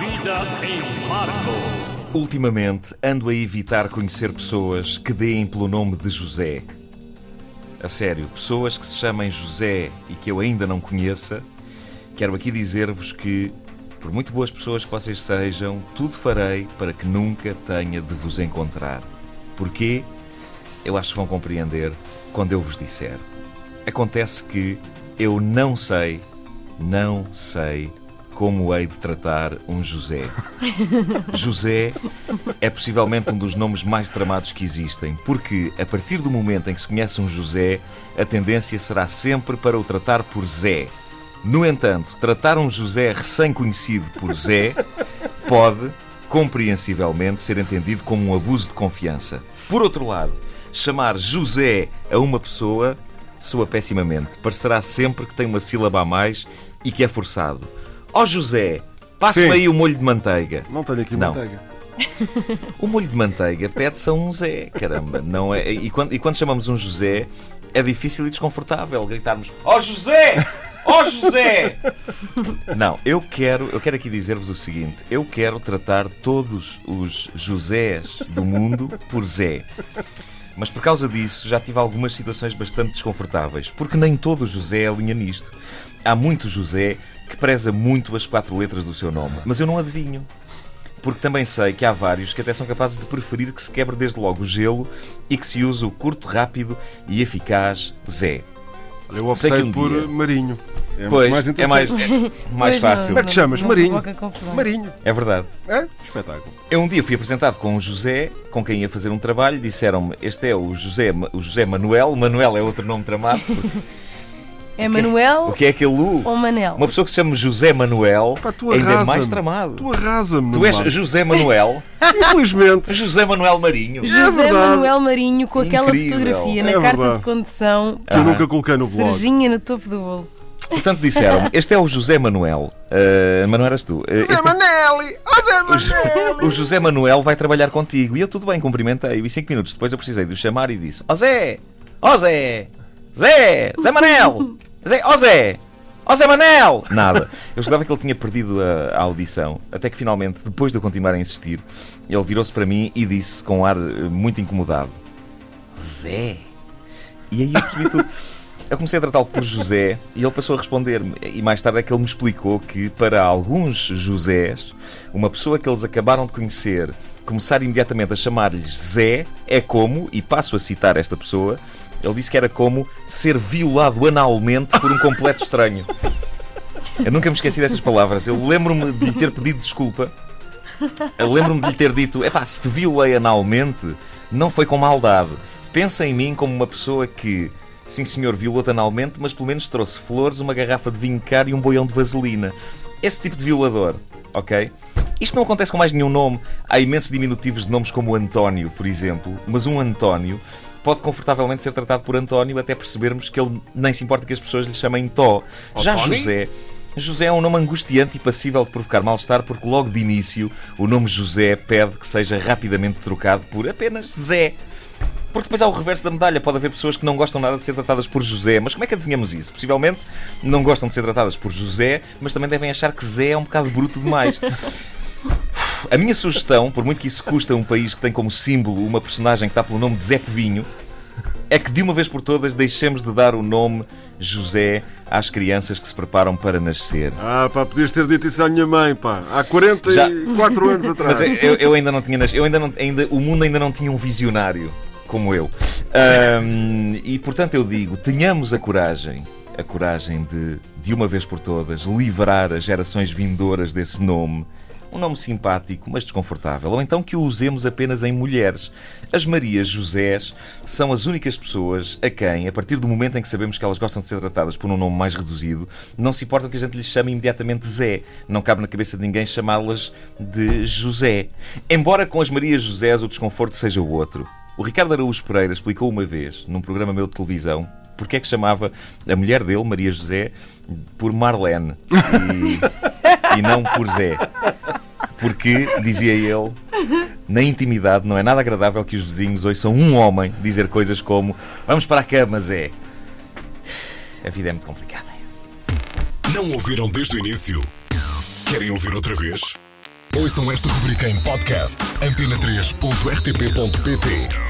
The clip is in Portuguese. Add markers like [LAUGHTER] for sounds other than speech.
vida em Marco. Ultimamente ando a evitar conhecer pessoas que deem pelo nome de José. A sério, pessoas que se chamem José e que eu ainda não conheça, quero aqui dizer-vos que, por muito boas pessoas que vocês sejam, tudo farei para que nunca tenha de vos encontrar. Porquê? Eu acho que vão compreender quando eu vos disser. Acontece que eu não sei, não sei como hei de tratar um José. José é possivelmente um dos nomes mais tramados que existem, porque a partir do momento em que se conhece um José, a tendência será sempre para o tratar por Zé. No entanto, tratar um José recém-conhecido por Zé pode, compreensivelmente, ser entendido como um abuso de confiança. Por outro lado, chamar José a uma pessoa soa pessimamente. Parecerá sempre que tem uma sílaba a mais e que é forçado. Ó José, passe-me Sim. aí o molho de manteiga. Não tenho aqui Não. manteiga. O molho de manteiga pede-se a um Zé, caramba. Não é... e, quando, e quando chamamos um José, é difícil e desconfortável gritarmos Ó José! Ó José! Não, eu quero, eu quero aqui dizer-vos o seguinte: eu quero tratar todos os Josés do mundo por Zé. Mas por causa disso já tive algumas situações bastante desconfortáveis, porque nem todo José alinha nisto. Há muito José que preza muito as quatro letras do seu nome, mas eu não adivinho. Porque também sei que há vários que até são capazes de preferir que se quebre desde logo o gelo e que se use o curto, rápido e eficaz Zé. Olha, Eu Sei que optei um por dia- Marinho. É Pois, mais é mais, é [LAUGHS] mais Pois fácil. Como é que te chamas? não Marinho. Marinho. É verdade. É? Espetáculo. Eu um dia fui apresentado com o José, com quem ia fazer um trabalho, disseram-me: Este é o José, o José Manuel. Manuel é outro nome tramado. É Manuel O que é aquele U? ou Manel? Uma pessoa que se chama José Manuel Pá, tu ainda é mais tramado. Tu arrasa-me. Tu és Marco. José Manuel, [LAUGHS] Infelizmente. José Manuel Marinho. José verdade. Manuel Marinho com aquela Incrível. fotografia na É carta verdade. de condução, Que eu nunca coloquei no blog. cerejinha no topo do bolo. Portanto, disseram-me: Este é o José Manuel. Uh, Manuel eras tu. Uh, este é- Manelli! Ó Zé Manelli! O José Manuel vai trabalhar contigo. E eu tudo bem, cumprimentei-o. E cinco minutos depois eu precisei de o chamar e disse: Ó Zé! Ó Zé! Zé! Zé Manel! [LAUGHS] Zé! Ó Zé! Ó Zé Manel! Nada. Eu julgava que ele tinha perdido a, a audição. Até que finalmente, depois de eu continuar a insistir, ele virou-se para mim e disse com um ar eh, muito incomodado: Zé! E aí eu percebi tudo. Eu comecei a tratá-lo por José e ele passou a responder-me. E mais tarde é que ele me explicou que, para alguns Josés, uma pessoa que eles acabaram de conhecer começar imediatamente a chamar-lhes Zé é como, e passo a citar esta pessoa, ele disse que era como ser violado analmente por um completo estranho. Eu nunca me esqueci dessas palavras. Eu lembro-me de lhe ter pedido desculpa. Eu lembro-me de lhe ter dito: epá, se te violei analmente, não foi com maldade. Pensa em mim como uma pessoa que, sim senhor, violou-te analmente, mas pelo menos trouxe flores, uma garrafa de vinho caro e um boião de vaselina. Esse tipo de violador, ok? Isto não acontece com mais nenhum nome. Há imensos diminutivos de nomes como António, por exemplo, mas um António pode confortavelmente ser tratado por António até percebermos que ele nem se importa que as pessoas lhe chamem Tó. Já Tony? José. José é um nome angustiante e passível de provocar mal-estar porque logo de início o nome José pede que seja rapidamente trocado por apenas Zé. Porque depois há o reverso da medalha. Pode haver pessoas que não gostam nada de ser tratadas por José. Mas como é que adivinhamos isso? Possivelmente não gostam de ser tratadas por José, mas também devem achar que Zé é um bocado bruto demais. [LAUGHS] A minha sugestão, por muito que isso custa a um país que tem como símbolo uma personagem que está pelo nome de Zé Povinho, é que de uma vez por todas deixemos de dar o nome José às crianças que se preparam para nascer. Ah, pá, podias ter dito isso à minha mãe, pá. Há 44 anos [LAUGHS] atrás. Mas eu, eu ainda não tinha nascido, eu ainda não, ainda, o mundo ainda não tinha um visionário como eu. Ahm, e portanto eu digo, tenhamos a coragem, a coragem de, de uma vez por todas, livrar as gerações vindouras desse nome. Um nome simpático, mas desconfortável. Ou então que o usemos apenas em mulheres. As Marias Josés são as únicas pessoas a quem, a partir do momento em que sabemos que elas gostam de ser tratadas por um nome mais reduzido, não se importa que a gente lhes chame imediatamente Zé. Não cabe na cabeça de ninguém chamá-las de José. Embora com as Marias Josés o desconforto seja o outro. O Ricardo Araújo Pereira explicou uma vez, num programa meu de televisão, porque é que chamava a mulher dele, Maria José, por Marlene e, [LAUGHS] e não por Zé. Porque, dizia ele, na intimidade não é nada agradável que os vizinhos ouçam um homem dizer coisas como Vamos para a cama, Zé. A vida é muito complicada. Não ouviram desde o início? Querem ouvir outra vez? Ouçam esta rubrica em podcast antena3.rtp.pt